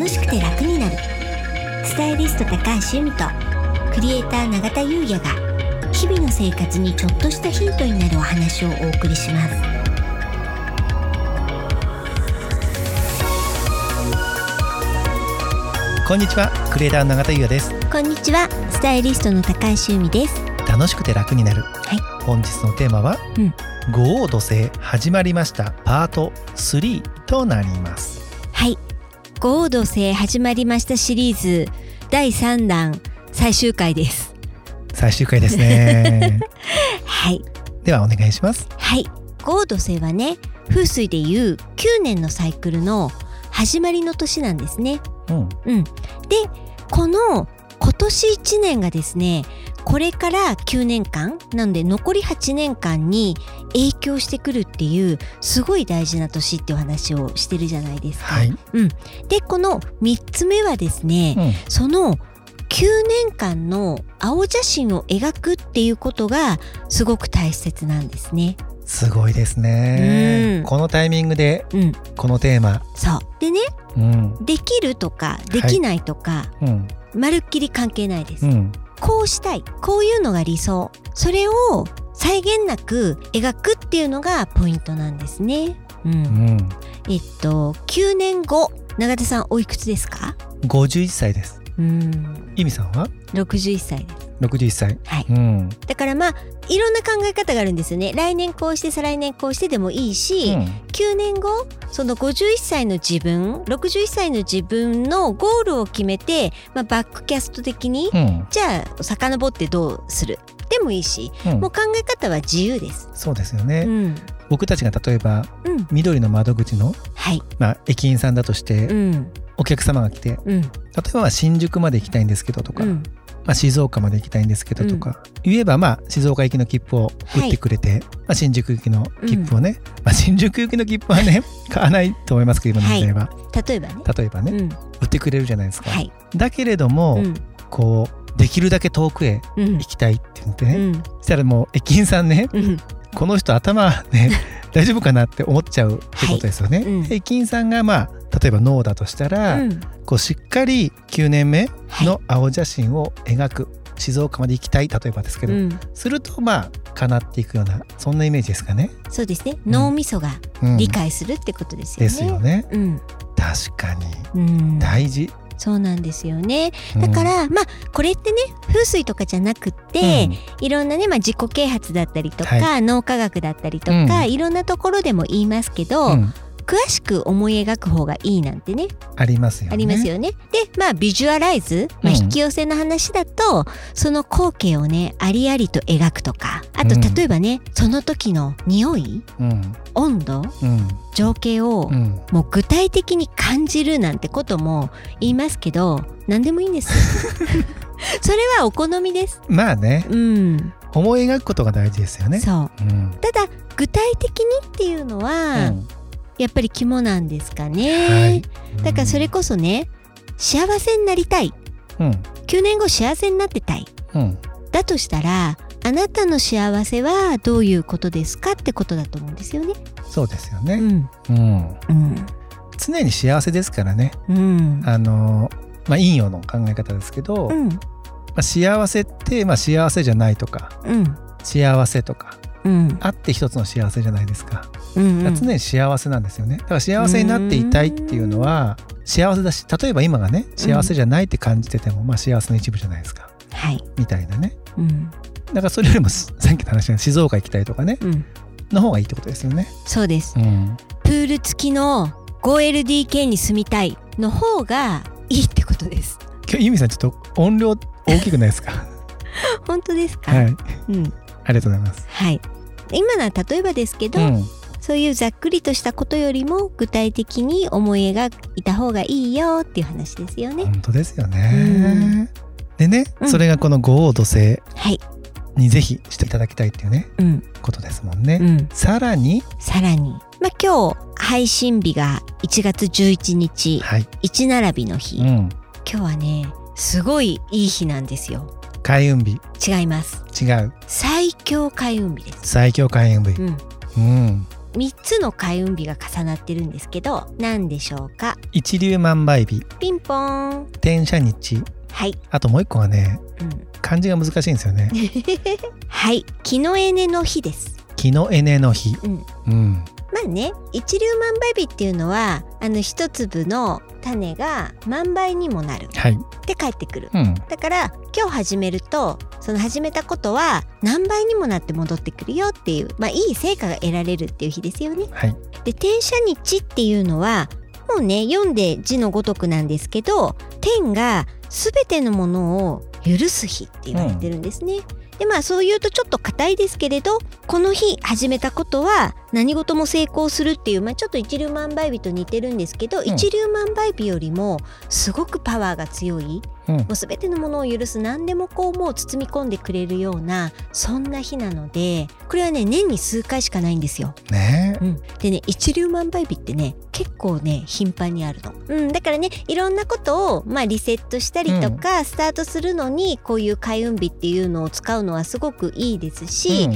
楽しくて楽になる。スタイリスト高橋由美とクリエイター永田優也が日々の生活にちょっとしたヒントになるお話をお送りします。こんにちはクリエイターの永田優也です。こんにちはスタイリストの高橋由美です。楽しくて楽になる、はい。本日のテーマは、うん。五王土星始まりましたパート3となります。はい合土星始まりましたシリーズ。第3弾最終回です。最終回ですね。はい。ではお願いします。はい。合土星はね風水でいう9年のサイクルの始まりの年なんですね。うん。うん、でこの今年1年がですねこれから9年間なので残り8年間に影響してくるっていうすごい大事な年っていう話をしてるじゃないですか。はい、うん、でこの3つ目はですね、うん。その9年間の青写真を描くっていうことがすごく大切なんですね。すごいですね。うん。このタイミングでうん、このテーマ。そう。でねうん。できるとかできないとか、うん。まるっきり関係ないです。うん。こうしたい。こういうのが理想。それを際限なく描くっていうのがポイントなんですね。うん。うん。えっと9年後永田さんおいくつですか？51歳です。うん。意味さんは？61歳です。61歳はい、うん。だからまあいろんな考え方があるんですよね。来年こうして再来年こうしてでもいいし、うん。9年後その51歳の自分61歳の自分のゴールを決めて、まあ、バックキャスト的に、うん。じゃあ遡ってどうする？でもいいしうん。もう考え方は自由です。そうですよね、うん、僕たちが例えばうん、緑の窓口の、はい、まあ、駅員さんだとして、うん、お客様が来てうん、例えばまあ新宿まで行きたいんですけどとか、うん、まあ、静岡まで行きたいんですけどとか、言えばまあ静岡行きの切符を売ってくれて、まあ、新宿行きの切符をね、まあ、新宿行きの切符はね 買わないと思いますけど今の時代は、例えば。ね。例えばね、うん、売ってくれるじゃないですか、はい、だけれども、うん、こうできるだけ遠くへうん。行、きたいって言ってね、うん、そしたらもう駅員さんねうん、この人頭ね 大丈夫かなって思っちゃうってことですよね。はい。うん。駅員さんがまあ例えばノーだとしたら、うん、こうしっかり9年目はい。の青写真を描く、静岡まで行きたい例えばですけど、うん、するとまあ叶っていくようなそんなイメージですかね。そうですね。脳みそがうん。理解するってことですよね。ですよね。うん、確かに。うん、大事。そうなんですよね。だから、まあこれってね風水とかじゃなくって、いろんなね、まあ、自己啓発だったりとか、は脳科学だったりとか、うんいろんなところでも言いますけど、うんうん詳しく思い描く方がいいなんてねありますよね。ありますよね。でまあビジュアライズ、まあ、うん引き寄せの話だと、その光景をねありありと描くとかあとうん。例えばね、その時の匂いうん。温度うん。情景をうん。もう具体的に感じるなんてことも言いますけど何でもいいんです それはお好みです。まあね。うん。思い描くことが大事ですよね。そう。うん。ただ具体的にっていうのは、うん。やっぱり肝なんですかね、はい。だからそれこそね幸せになりたい。うん。9年後幸せになってたい。うん。だとしたらあなたの幸せはどういうことですかってことだと思うんですよね。そうですよね。うん、うん。うん、常に幸せですからね。うん、あのまあ陰陽の考え方ですけど、まうん、あ、幸せってまあ幸せじゃないとかうん、幸せとかうん、あって一つの幸せじゃないですか。うん、だから常に幸せなんですよね。だから幸せになっていたいっていうのは幸せだし例えば今がね幸せじゃないって感じてても、まあ幸せの一部じゃないですか。はい、みたいなね。うん、だからそれよりも さっきの話の静岡行きたいとかねうん、の方がいいってことですよね。そうです。うん、プール付きの 5LDK に住みたいの方がいいってことです。今日ユミさんちょっと音量大きくないですか？本当ですか？はいうん、ありがとうございます。はい。今のは例えばですけど、うんそういうざっくりとしたことよりも具体的に思い描いた方がいいよっていう話ですよね。本当ですようね。でね、うんそれがこの五王土星はい。にぜひしていただきたいっていうねうん。ことですもんね。うん。さらに、さらに、まあ、今日配信日が1月11日、はい、1並びの日。うん、今日はね、すごいいい日なんですよ。開運日違います。違う最強開運日です。最強開運日。うん。うん、3つの開運日が重なってるんですけど何でしょうか？一粒万倍日ピンポーン転写日はい、あともう一個はねうん、漢字が難しいんですよね。はい。木のエネの日です。木のエネの日。うん。うん。まあね一粒万倍日っていうのはあの一粒の種が万倍にもなる。はい。って帰ってくる。うん。だから今日始めるとその始めたことは何倍にもなって戻ってくるよっていうまあいい成果が得られるっていう日ですよね。はい。で転写日っていうのはもうね読んで字のごとくなんですけど天が全てのものを許す日って言われてるんですね。でまあそう言うとちょっと硬いですけれどこの日始めたことは何事も成功するっていう、まあ、ちょっと一粒万倍日と似てるんですけど、ん。一粒万倍日よりもすごくパワーが強いうん。もう全てのものを許す何でもこうもう包み込んでくれるようなそんな日なのでこれはね年に数回しかないんですよ。ね。うん、でね一粒万倍日ってね結構ね頻繁にあるの、うん、だからねいろんなことを、まあ、リセットしたりとか、スタートするのにこういう開運日っていうのを使うのはすごくいいですし、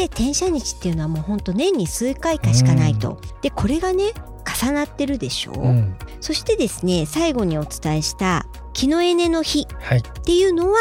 で転写日っていうのはもうほんと年に数回かしかないと。でこれがね重なってるでしょ、う。んうん。そしてですね最後にお伝えした木のエネの日はい。っていうのは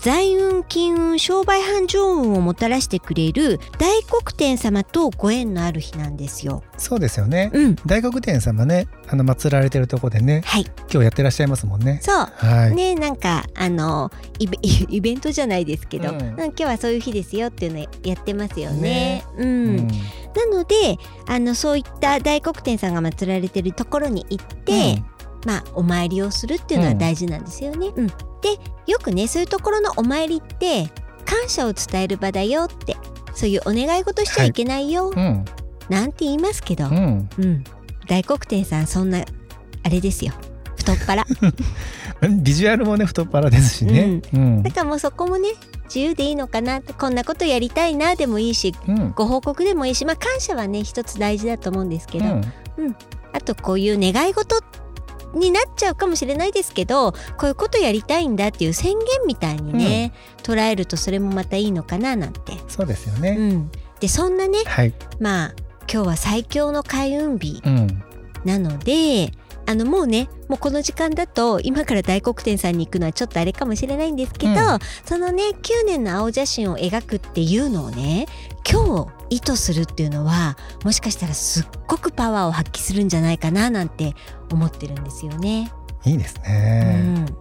財運金運商売繁盛運をもたらしてくれる大黒天様とご縁のある日なんですよ。そうですよね。うん、大黒天様ねあの祀られてるとこでねはい、今日やってらっしゃいますもんね。そう。はい、ねなんかあのイベ イベントじゃないですけど、うん。うん今日はそういう日ですよっていうのやってますよね。ね。うん。うん。なのであのそういった大黒天さんが祀られてるところに行って、まあお参りをするっていうのは大事なんですよね。うん。でよくねそういうところのお参りって感謝を伝える場だよってそういうお願い事しちゃいけないよ、うんうん。なんて言いますけど、ううん。ん大黒天さんそんなあれですよ。太っ腹。ビジュアルもね太っ腹ですしね。うん。だからもうそこもね自由でいいのかなってこんなことやりたいなでもいいしうん。ご報告でもいいしまあ感謝はね一つ大事だと思うんですけど、うん。あとこういう願い事になっちゃうかもしれないですけどこういうことやりたいんだっていう宣言みたいにね、捉えるとそれもまたいいのかななんて。そうですよね。うん、でそんなねはい。まあ今日は最強の開運日うん。なのであのもうねもうこの時間だと今から大黒天さんに行くのはちょっとあれかもしれないんですけど、うん。そのね9年の青写真を描くっていうのをね意図するっていうのはもしかしたらすっごくパワーを発揮するんじゃないかななんて思ってるんですよね。いいですうねん、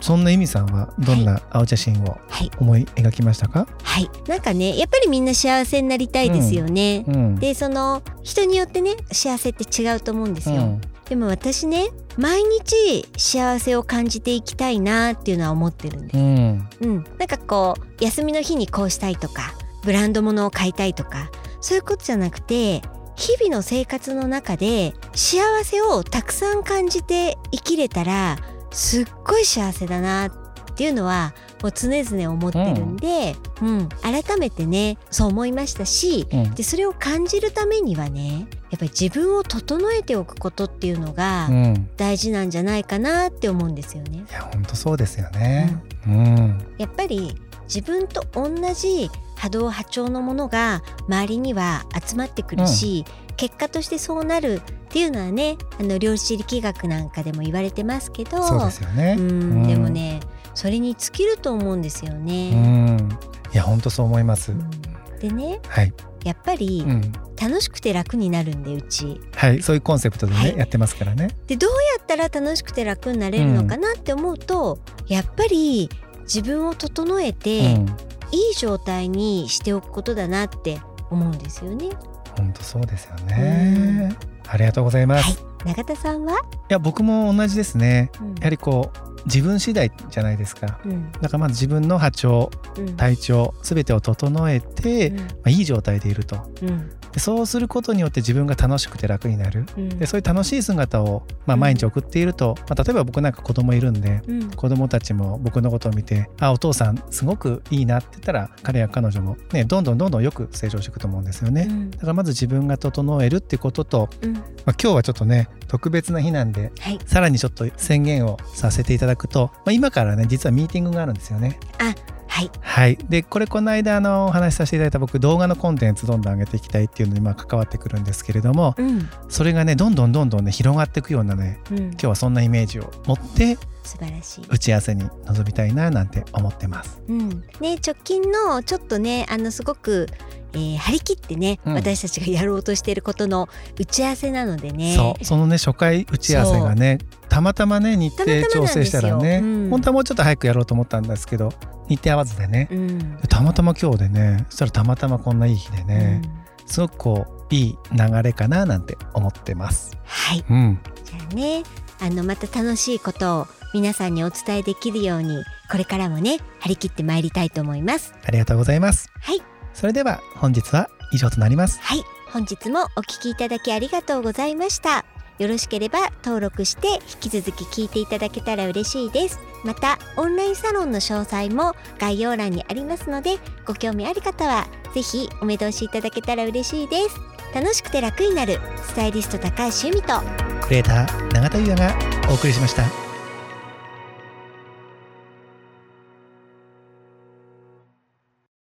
そんな意味さんはどんな青写真をはい。思い描きましたか？はい。なんかねやっぱりみんな幸せになりたいですよね。うん。でその人によってね幸せって違うと思うんですよ。うん。でも私ね毎日幸せを感じていきたいなっていうのは思ってるんです。うん。うん、なんかこう休みの日にこうしたいとかブランド物を買いたいとかそういうことじゃなくて日々の生活の中で幸せをたくさん感じて生きれたらすっごい幸せだなっていうのはもう常々思ってるんで、うん改めてねそう思いましたしうん。でそれを感じるためにはねやっぱり自分を整えておくことっていうのがうん。大事なんじゃないかなって思うんですよね。いや本当そうですよね。うん。やっぱり自分と同じ波動波長のものが周りには集まってくるし、結果としてそうなるっていうのはねあの量子力学なんかでも言われてますけどそうですよね。うんうん。でもねそれに尽きると思うんですようね。ん。いや本当そう思います。うん。でねはい。やっぱりうん。楽しくて楽になるんでうち。はいそういうコンセプトではい。ねやってますからね。でどうやったら楽しくて楽になれるのかなって思うと、やっぱり自分を整えて、うんいい状態にしておくことだなって思うんですよね。本当そうですよね。ありがとうございます、はい。い、永田さんは、や僕も同じですね。うん。やはりこう自分次第じゃないですか。うん。だからまず自分の波長うん。体調すべてを整えて、まあ、いい状態でいると。うんでそうすることによって自分が楽しくて楽になる。うん。でそういう楽しい姿を、まあ、うん毎日送っていると、まあ、例えば僕なんか子供いるんでうん。子供たちも僕のことを見て「あお父さんすごくいいな」って言ったら彼や彼女も、ね、どんどんどんどんよく成長していくと思うんですよね。うん。だからまず自分が整えるってことと、うん。まあ、今日はちょっとね特別な日なんではい。さらにちょっと宣言をさせていただくと、まあ、今からね実はミーティングがあるんですよね。ははい。はい、でこれこの間あのお話しさせていただいた僕動画のコンテンツどんどん上げていきたいっていうのにまあ関わってくるんですけれどもうん。それがねどんどんどんどんね広がっていくようなねうん。今日はそんなイメージを持って素晴らしい。打ち合わせに臨みたいななんて思ってます。うん。ね、直近のちょっとねあのすごく、えー張り切ってね、うん。私たちがやろうとしていることの打ち合わせなのでね。そう。そのね初回打ち合わせがねたまたまね日程調整したらね、うん。本当はもうちょっと早くやろうと思ったんですけど日程合わずでね。うん。でたまたま今日でねそしたらたまたまこんないい日でね、すごくこういい流れかななんて思ってます。はい。うん、じゃあねあのまた楽しいことを皆さんにお伝えできるようにこれからもね張り切ってまいりたいと思います。ありがとうございます。はい。それでは本日は以上となります。はい。本日もお聞きいただきありがとうございましたよろしければ登録して引き続き聞いていただけたら嬉しいですまたオンラインサロンの詳細も概要欄にありますのでご興味ある方は是非お目通しいただけたら嬉しいです楽しくて楽になるスタイリスト高橋由美とクレーター永田優也がお送りしました。